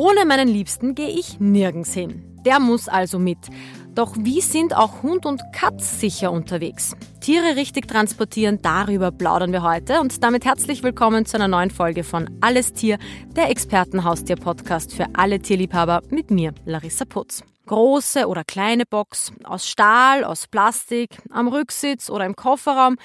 Ohne meinen Liebsten gehe ich nirgends hin. Der muss also mit. Doch wie sind auch Hund und Katz sicher unterwegs? Tiere richtig transportieren, darüber plaudern wir heute und damit herzlich willkommen zu einer neuen Folge von Alles Tier, der Expertenhaustier-Podcast für alle Tierliebhaber mit mir, Larissa Putz. Große oder kleine Box, aus Stahl, aus Plastik, am Rücksitz oder im Kofferraum.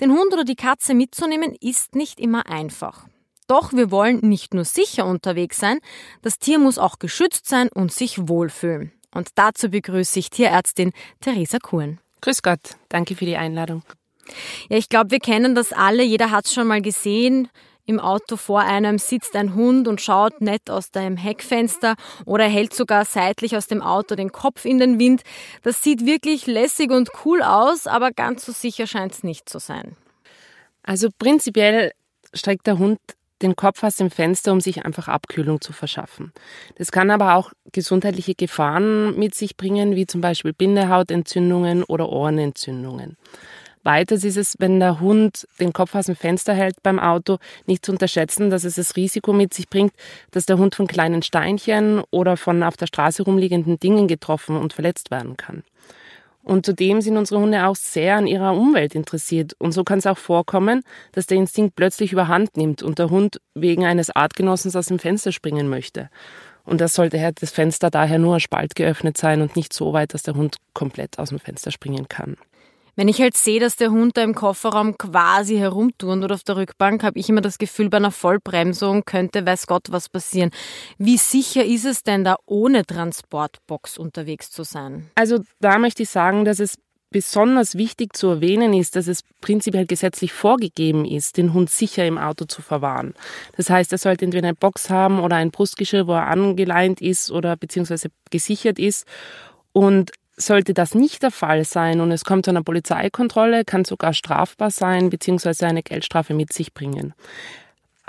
Den Hund oder die Katze mitzunehmen ist nicht immer einfach. Doch wir wollen nicht nur sicher unterwegs sein, das Tier muss auch geschützt sein und sich wohlfühlen. Und dazu begrüße ich Tierärztin Theresa Kuhn. Grüß Gott, danke für die Einladung. Ja, ich glaube, wir kennen das alle. Jeder hat es schon mal gesehen. Im Auto vor einem sitzt ein Hund und schaut nett aus dem Heckfenster oder hält sogar seitlich aus dem Auto den Kopf in den Wind. Das sieht wirklich lässig und cool aus, aber ganz so sicher scheint es nicht zu sein. Also prinzipiell streckt der Hund den Kopf aus dem Fenster, um sich einfach Abkühlung zu verschaffen. Das kann aber auch gesundheitliche Gefahren mit sich bringen, wie zum Beispiel Bindehautentzündungen oder Ohrenentzündungen. Weiters ist es, wenn der Hund den Kopf aus dem Fenster hält beim Auto, nicht zu unterschätzen, dass es das Risiko mit sich bringt, dass der Hund von kleinen Steinchen oder von auf der Straße rumliegenden Dingen getroffen und verletzt werden kann. Und zudem sind unsere Hunde auch sehr an ihrer Umwelt interessiert. Und so kann es auch vorkommen, dass der Instinkt plötzlich überhand nimmt und der Hund wegen eines Artgenossens aus dem Fenster springen möchte. Und das sollte das Fenster daher nur ein Spalt geöffnet sein und nicht so weit, dass der Hund komplett aus dem Fenster springen kann. Wenn ich halt sehe, dass der Hund da im Kofferraum quasi herumturnt oder auf der Rückbank, habe ich immer das Gefühl, bei einer Vollbremsung könnte weiß Gott was passieren. Wie sicher ist es denn da ohne Transportbox unterwegs zu sein? Also da möchte ich sagen, dass es besonders wichtig zu erwähnen ist, dass es prinzipiell gesetzlich vorgegeben ist, den Hund sicher im Auto zu verwahren. Das heißt, er sollte entweder eine Box haben oder ein Brustgeschirr, wo er angeleint ist oder beziehungsweise gesichert ist. Und sollte das nicht der Fall sein und es kommt zu einer Polizeikontrolle, kann sogar strafbar sein bzw. eine Geldstrafe mit sich bringen.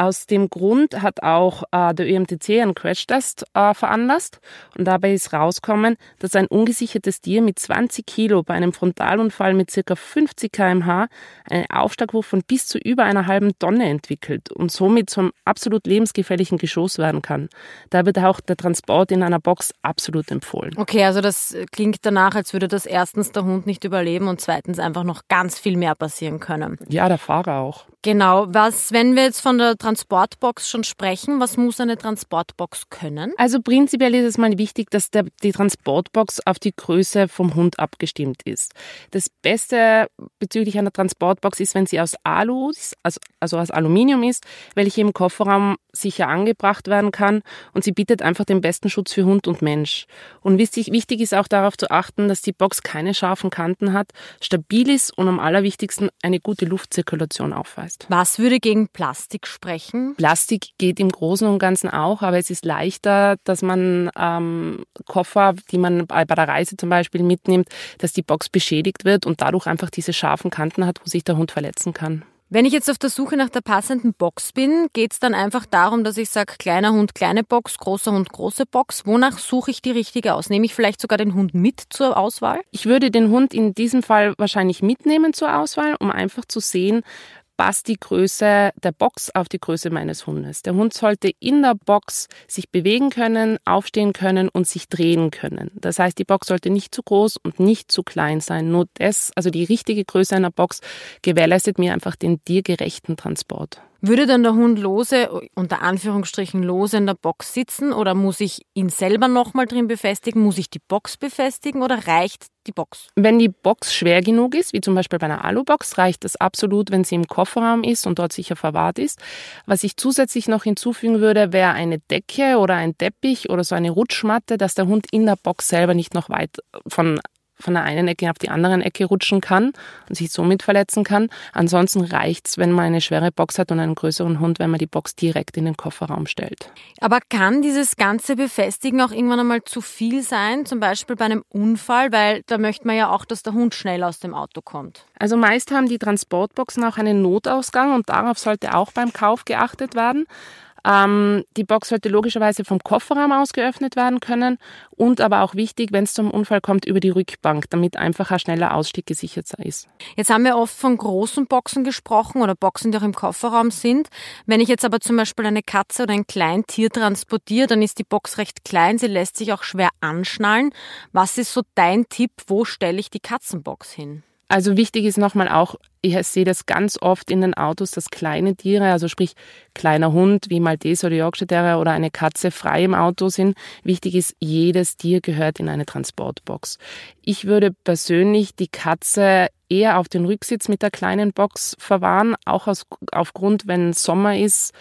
Aus dem Grund hat auch äh, der ÖMTC einen Crashtest äh, veranlasst und dabei ist rausgekommen, dass ein ungesichertes Tier mit 20 Kilo bei einem Frontalunfall mit ca. 50 km/h einen Aufschlagwurf von bis zu über einer halben Tonne entwickelt und somit zum absolut lebensgefährlichen Geschoss werden kann. Da wird auch der Transport in einer Box absolut empfohlen. Okay, also das klingt danach, als würde das erstens der Hund nicht überleben und zweitens einfach noch ganz viel mehr passieren können. Ja, der Fahrer auch. Genau. Was, wenn wir jetzt von der Transportbox schon sprechen, was muss eine Transportbox können? Also prinzipiell ist es mal wichtig, dass der, die Transportbox auf die Größe vom Hund abgestimmt ist. Das Beste bezüglich einer Transportbox ist, wenn sie aus Alu, also, also aus Aluminium ist, welche im Kofferraum sicher angebracht werden kann und sie bietet einfach den besten Schutz für Hund und Mensch. Und wichtig, wichtig ist auch darauf zu achten, dass die Box keine scharfen Kanten hat, stabil ist und am allerwichtigsten eine gute Luftzirkulation aufweist. Was würde gegen Plastik sprechen? Plastik geht im Großen und Ganzen auch, aber es ist leichter, dass man ähm, Koffer, die man bei der Reise zum Beispiel mitnimmt, dass die Box beschädigt wird und dadurch einfach diese scharfen Kanten hat, wo sich der Hund verletzen kann. Wenn ich jetzt auf der Suche nach der passenden Box bin, geht es dann einfach darum, dass ich sage, kleiner Hund, kleine Box, großer Hund, große Box. Wonach suche ich die richtige aus? Nehme ich vielleicht sogar den Hund mit zur Auswahl? Ich würde den Hund in diesem Fall wahrscheinlich mitnehmen zur Auswahl, um einfach zu sehen, passt die Größe der Box auf die Größe meines Hundes. Der Hund sollte in der Box sich bewegen können, aufstehen können und sich drehen können. Das heißt, die Box sollte nicht zu groß und nicht zu klein sein. Nur das, also die richtige Größe einer Box, gewährleistet mir einfach den tiergerechten Transport. Würde dann der Hund lose, unter Anführungsstrichen lose in der Box sitzen oder muss ich ihn selber nochmal drin befestigen? Muss ich die Box befestigen oder reicht die Box? Wenn die Box schwer genug ist, wie zum Beispiel bei einer Alubox, reicht das absolut, wenn sie im Kofferraum ist und dort sicher verwahrt ist. Was ich zusätzlich noch hinzufügen würde, wäre eine Decke oder ein Teppich oder so eine Rutschmatte, dass der Hund in der Box selber nicht noch weit von von der einen Ecke auf die andere Ecke rutschen kann und sich somit verletzen kann. Ansonsten reicht's, wenn man eine schwere Box hat und einen größeren Hund, wenn man die Box direkt in den Kofferraum stellt. Aber kann dieses ganze Befestigen auch irgendwann einmal zu viel sein, zum Beispiel bei einem Unfall, weil da möchte man ja auch, dass der Hund schnell aus dem Auto kommt? Also meist haben die Transportboxen auch einen Notausgang und darauf sollte auch beim Kauf geachtet werden. Ähm, die Box sollte logischerweise vom Kofferraum aus geöffnet werden können und aber auch wichtig, wenn es zum Unfall kommt, über die Rückbank, damit einfach ein schneller Ausstieg gesichert ist. Jetzt haben wir oft von großen Boxen gesprochen oder Boxen, die auch im Kofferraum sind. Wenn ich jetzt aber zum Beispiel eine Katze oder ein Kleintier transportiere, dann ist die Box recht klein, sie lässt sich auch schwer anschnallen. Was ist so dein Tipp, wo stelle ich die Katzenbox hin? Also wichtig ist nochmal auch, ich sehe das ganz oft in den Autos, dass kleine Tiere, also sprich kleiner Hund wie Maltese oder Yorkshire Terrier oder eine Katze frei im Auto sind. Wichtig ist, jedes Tier gehört in eine Transportbox. Ich würde persönlich die Katze eher auf den Rücksitz mit der kleinen Box verwahren, auch aus, aufgrund, wenn Sommer ist,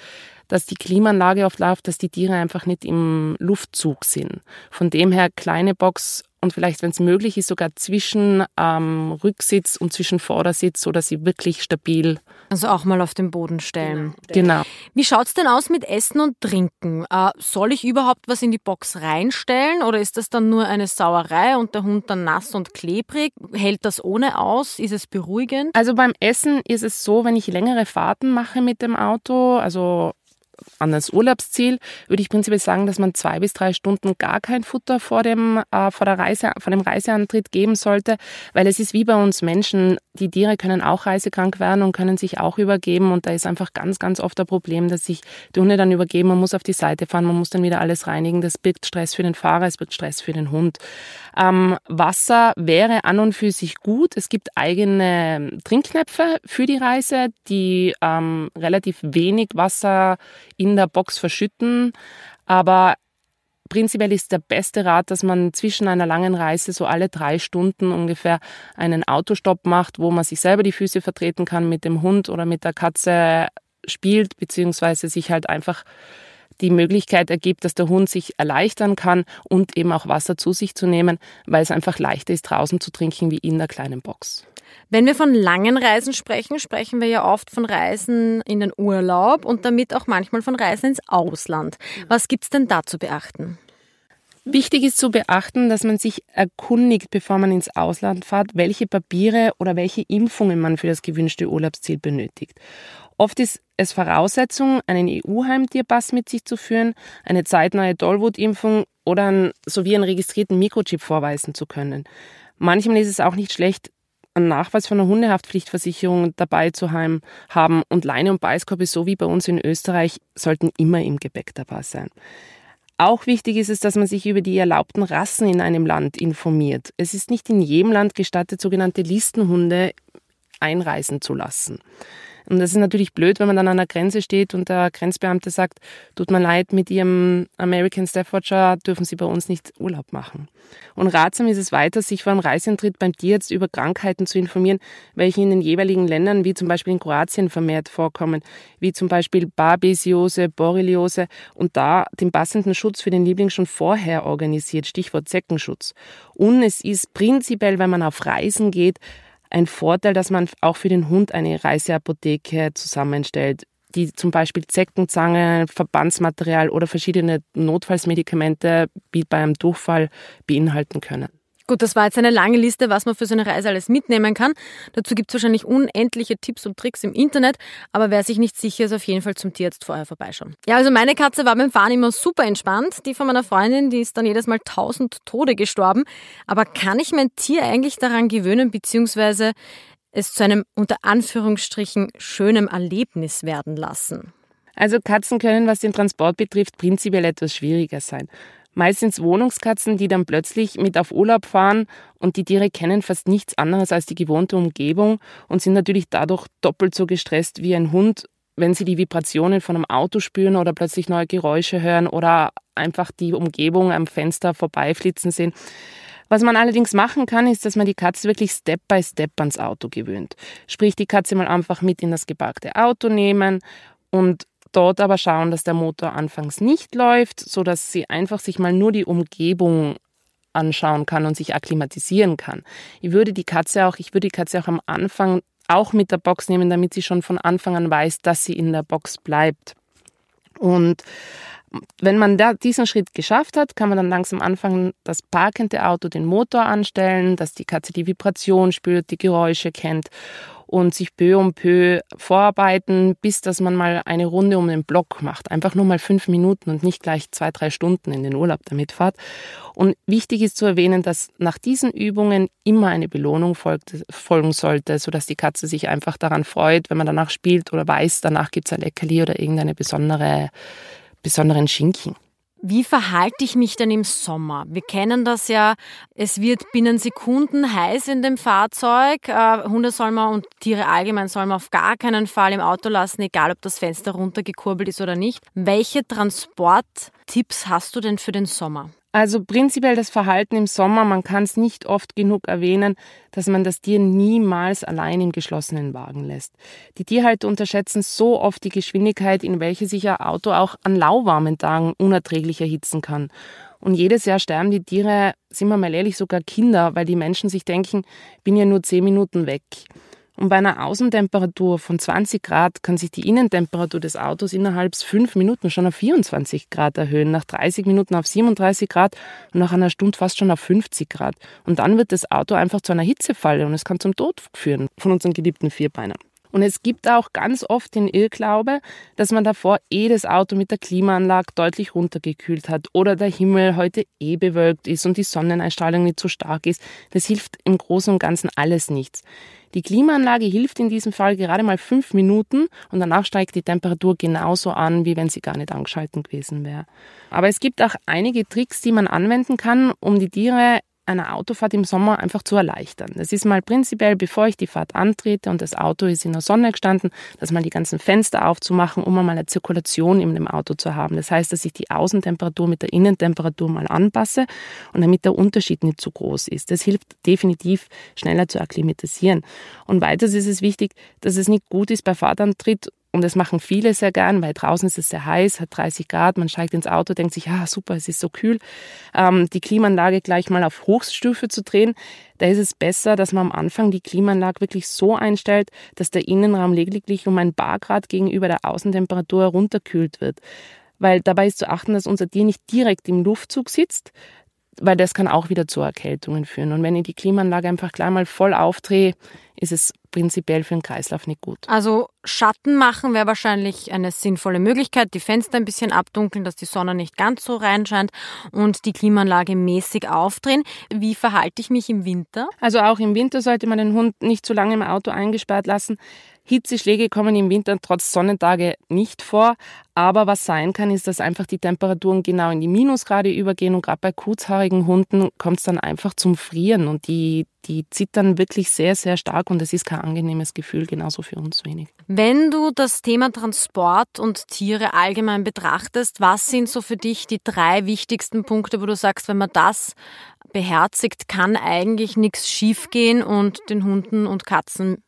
dass die Klimaanlage oft läuft, dass die Tiere einfach nicht im Luftzug sind. Von dem her kleine Box und vielleicht, wenn es möglich ist, sogar zwischen ähm, Rücksitz und zwischen Vordersitz, so dass sie wirklich stabil. Also auch mal auf den Boden stellen. Genau. Wie schaut's denn aus mit Essen und Trinken? Äh, soll ich überhaupt was in die Box reinstellen oder ist das dann nur eine Sauerei und der Hund dann nass und klebrig? Hält das ohne aus? Ist es beruhigend? Also beim Essen ist es so, wenn ich längere Fahrten mache mit dem Auto, also an das Urlaubsziel, würde ich prinzipiell sagen, dass man zwei bis drei Stunden gar kein Futter vor dem, äh, vor der Reise, vor dem Reiseantritt geben sollte, weil es ist wie bei uns Menschen, die Tiere können auch reisekrank werden und können sich auch übergeben und da ist einfach ganz, ganz oft ein Problem, dass sich die Hunde dann übergeben, man muss auf die Seite fahren, man muss dann wieder alles reinigen, das birgt Stress für den Fahrer, es birgt Stress für den Hund. Ähm, Wasser wäre an und für sich gut. Es gibt eigene Trinkknöpfe für die Reise, die ähm, relativ wenig Wasser in der Box verschütten. Aber prinzipiell ist der beste Rat, dass man zwischen einer langen Reise so alle drei Stunden ungefähr einen Autostopp macht, wo man sich selber die Füße vertreten kann, mit dem Hund oder mit der Katze spielt, beziehungsweise sich halt einfach die Möglichkeit ergibt, dass der Hund sich erleichtern kann und eben auch Wasser zu sich zu nehmen, weil es einfach leichter ist, draußen zu trinken wie in der kleinen Box. Wenn wir von langen Reisen sprechen, sprechen wir ja oft von Reisen in den Urlaub und damit auch manchmal von Reisen ins Ausland. Was gibt es denn da zu beachten? Wichtig ist zu beachten, dass man sich erkundigt, bevor man ins Ausland fährt, welche Papiere oder welche Impfungen man für das gewünschte Urlaubsziel benötigt. Oft ist es Voraussetzung, einen EU-Heimtierpass mit sich zu führen, eine zeitnahe Tollwutimpfung oder einen, sowie einen registrierten Mikrochip vorweisen zu können. Manchmal ist es auch nicht schlecht, einen Nachweis von einer Hundehaftpflichtversicherung dabei zu haben und Leine und Beißkorb so wie bei uns in Österreich, sollten immer im Gepäck dabei sein. Auch wichtig ist es, dass man sich über die erlaubten Rassen in einem Land informiert. Es ist nicht in jedem Land gestattet, sogenannte Listenhunde einreisen zu lassen. Und das ist natürlich blöd, wenn man dann an der Grenze steht und der Grenzbeamte sagt, tut mir leid, mit Ihrem American Staffordshire dürfen Sie bei uns nicht Urlaub machen. Und ratsam ist es weiter, sich vor dem Reiseantritt beim Tierarzt über Krankheiten zu informieren, welche in den jeweiligen Ländern, wie zum Beispiel in Kroatien, vermehrt vorkommen, wie zum Beispiel Babesiose, Borreliose und da den passenden Schutz für den Liebling schon vorher organisiert, Stichwort Zeckenschutz. Und es ist prinzipiell, wenn man auf Reisen geht, ein Vorteil, dass man auch für den Hund eine Reiseapotheke zusammenstellt, die zum Beispiel Zeckenzange, Verbandsmaterial oder verschiedene Notfallsmedikamente wie beim Durchfall beinhalten können. Gut, das war jetzt eine lange Liste, was man für so eine Reise alles mitnehmen kann. Dazu gibt es wahrscheinlich unendliche Tipps und Tricks im Internet, aber wer sich nicht sicher ist, auf jeden Fall zum Tierarzt vorher vorbeischauen. Ja, also meine Katze war beim Fahren immer super entspannt. Die von meiner Freundin, die ist dann jedes Mal tausend Tode gestorben. Aber kann ich mein Tier eigentlich daran gewöhnen, beziehungsweise es zu einem unter Anführungsstrichen schönem Erlebnis werden lassen? Also Katzen können, was den Transport betrifft, prinzipiell etwas schwieriger sein. Meistens Wohnungskatzen, die dann plötzlich mit auf Urlaub fahren und die Tiere kennen fast nichts anderes als die gewohnte Umgebung und sind natürlich dadurch doppelt so gestresst wie ein Hund, wenn sie die Vibrationen von einem Auto spüren oder plötzlich neue Geräusche hören oder einfach die Umgebung am Fenster vorbeiflitzen sehen. Was man allerdings machen kann, ist, dass man die Katze wirklich Step by Step ans Auto gewöhnt. Sprich, die Katze mal einfach mit in das geparkte Auto nehmen und dort aber schauen, dass der Motor anfangs nicht läuft, so dass sie einfach sich mal nur die Umgebung anschauen kann und sich akklimatisieren kann. Ich würde die Katze auch, ich würde die Katze auch am Anfang auch mit der Box nehmen, damit sie schon von Anfang an weiß, dass sie in der Box bleibt. Und wenn man da diesen Schritt geschafft hat, kann man dann langsam anfangen, das parkende Auto den Motor anstellen, dass die Katze die Vibration spürt, die Geräusche kennt und sich peu um peu vorarbeiten, bis dass man mal eine Runde um den Block macht. Einfach nur mal fünf Minuten und nicht gleich zwei, drei Stunden in den Urlaub damit fahrt. Und wichtig ist zu erwähnen, dass nach diesen Übungen immer eine Belohnung folgt, folgen sollte, sodass die Katze sich einfach daran freut, wenn man danach spielt oder weiß, danach gibt es ein Leckerli oder irgendeine besondere, besonderen Schinken. Wie verhalte ich mich denn im Sommer? Wir kennen das ja, es wird binnen Sekunden heiß in dem Fahrzeug. Äh, Hunde soll man und Tiere allgemein soll man auf gar keinen Fall im Auto lassen, egal ob das Fenster runtergekurbelt ist oder nicht. Welche Transporttipps hast du denn für den Sommer? Also prinzipiell das Verhalten im Sommer, man kann es nicht oft genug erwähnen, dass man das Tier niemals allein im geschlossenen Wagen lässt. Die Tierhalter unterschätzen so oft die Geschwindigkeit, in welche sich ein Auto auch an lauwarmen Tagen unerträglich erhitzen kann. Und jedes Jahr sterben die Tiere, sind wir mal ehrlich, sogar Kinder, weil die Menschen sich denken, bin ja nur zehn Minuten weg. Und bei einer Außentemperatur von 20 Grad kann sich die Innentemperatur des Autos innerhalb fünf Minuten schon auf 24 Grad erhöhen, nach 30 Minuten auf 37 Grad und nach einer Stunde fast schon auf 50 Grad. Und dann wird das Auto einfach zu einer Hitzefalle und es kann zum Tod führen von unseren geliebten Vierbeinern. Und es gibt auch ganz oft den Irrglaube, dass man davor eh das Auto mit der Klimaanlage deutlich runtergekühlt hat oder der Himmel heute eh bewölkt ist und die Sonneneinstrahlung nicht so stark ist. Das hilft im Großen und Ganzen alles nichts. Die Klimaanlage hilft in diesem Fall gerade mal fünf Minuten und danach steigt die Temperatur genauso an, wie wenn sie gar nicht angeschalten gewesen wäre. Aber es gibt auch einige Tricks, die man anwenden kann, um die Tiere einer Autofahrt im Sommer einfach zu erleichtern. Das ist mal prinzipiell, bevor ich die Fahrt antrete und das Auto ist in der Sonne gestanden, dass mal die ganzen Fenster aufzumachen, um mal eine Zirkulation in dem Auto zu haben. Das heißt, dass ich die Außentemperatur mit der Innentemperatur mal anpasse und damit der Unterschied nicht zu groß ist. Das hilft definitiv schneller zu akklimatisieren. Und weiters ist es wichtig, dass es nicht gut ist bei Fahrtantritt und das machen viele sehr gern, weil draußen ist es sehr heiß, hat 30 Grad, man steigt ins Auto, denkt sich, ah super, es ist so kühl, ähm, die Klimaanlage gleich mal auf Hochstufe zu drehen. Da ist es besser, dass man am Anfang die Klimaanlage wirklich so einstellt, dass der Innenraum lediglich um ein paar Grad gegenüber der Außentemperatur herunterkühlt wird. Weil dabei ist zu achten, dass unser Tier nicht direkt im Luftzug sitzt, weil das kann auch wieder zu Erkältungen führen. Und wenn ich die Klimaanlage einfach gleich mal voll aufdrehe, ist es prinzipiell für den Kreislauf nicht gut. Also Schatten machen wäre wahrscheinlich eine sinnvolle Möglichkeit. Die Fenster ein bisschen abdunkeln, dass die Sonne nicht ganz so reinscheint und die Klimaanlage mäßig aufdrehen. Wie verhalte ich mich im Winter? Also auch im Winter sollte man den Hund nicht zu lange im Auto eingesperrt lassen. Hitzeschläge kommen im Winter trotz Sonnentage nicht vor. Aber was sein kann, ist, dass einfach die Temperaturen genau in die Minusgrade übergehen und gerade bei kurzhaarigen Hunden kommt es dann einfach zum Frieren und die, die zittern wirklich sehr, sehr stark und es ist kein angenehmes Gefühl, genauso für uns wenig. Wenn du das Thema Transport und Tiere allgemein betrachtest, was sind so für dich die drei wichtigsten Punkte, wo du sagst, wenn man das beherzigt, kann eigentlich nichts schiefgehen und den Hunden und Katzen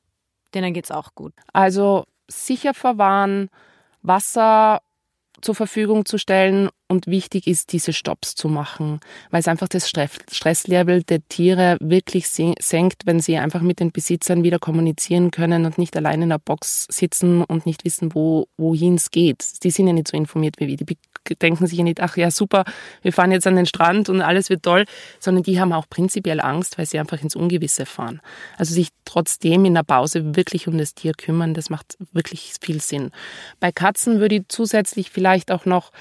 denen geht es auch gut. Also sicher verwahren, Wasser zur Verfügung zu stellen und wichtig ist, diese Stops zu machen, weil es einfach das Stresslevel der Tiere wirklich senkt, wenn sie einfach mit den Besitzern wieder kommunizieren können und nicht allein in der Box sitzen und nicht wissen, wo, wohin es geht. Die sind ja nicht so informiert wie wir. Die denken sich ja nicht, ach ja, super, wir fahren jetzt an den Strand und alles wird toll, sondern die haben auch prinzipiell Angst, weil sie einfach ins Ungewisse fahren. Also sich trotzdem in der Pause wirklich um das Tier kümmern, das macht wirklich viel Sinn. Bei Katzen würde ich zusätzlich vielleicht auch noch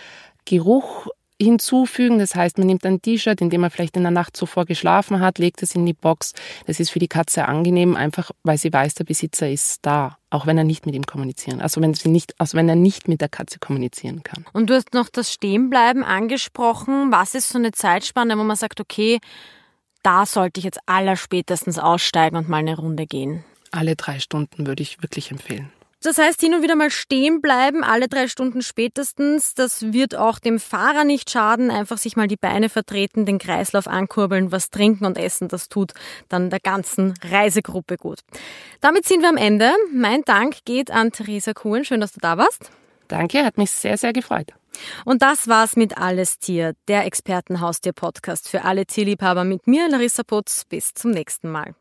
Geruch hinzufügen. Das heißt, man nimmt ein T-Shirt, in dem man vielleicht in der Nacht zuvor geschlafen hat, legt es in die Box. Das ist für die Katze angenehm, einfach weil sie weiß, der Besitzer ist da, auch wenn er nicht mit ihm kommunizieren, also wenn sie nicht, also wenn er nicht mit der Katze kommunizieren kann. Und du hast noch das Stehenbleiben angesprochen. Was ist so eine Zeitspanne, wo man sagt, okay, da sollte ich jetzt allerspätestens aussteigen und mal eine Runde gehen? Alle drei Stunden würde ich wirklich empfehlen. Das heißt, hin und wieder mal stehen bleiben, alle drei Stunden spätestens. Das wird auch dem Fahrer nicht schaden. Einfach sich mal die Beine vertreten, den Kreislauf ankurbeln, was trinken und essen. Das tut dann der ganzen Reisegruppe gut. Damit sind wir am Ende. Mein Dank geht an Theresa Kuhn. Schön, dass du da warst. Danke, hat mich sehr, sehr gefreut. Und das war's mit Alles Tier, der Expertenhaustier-Podcast für alle Tierliebhaber mit mir, Larissa Putz. Bis zum nächsten Mal.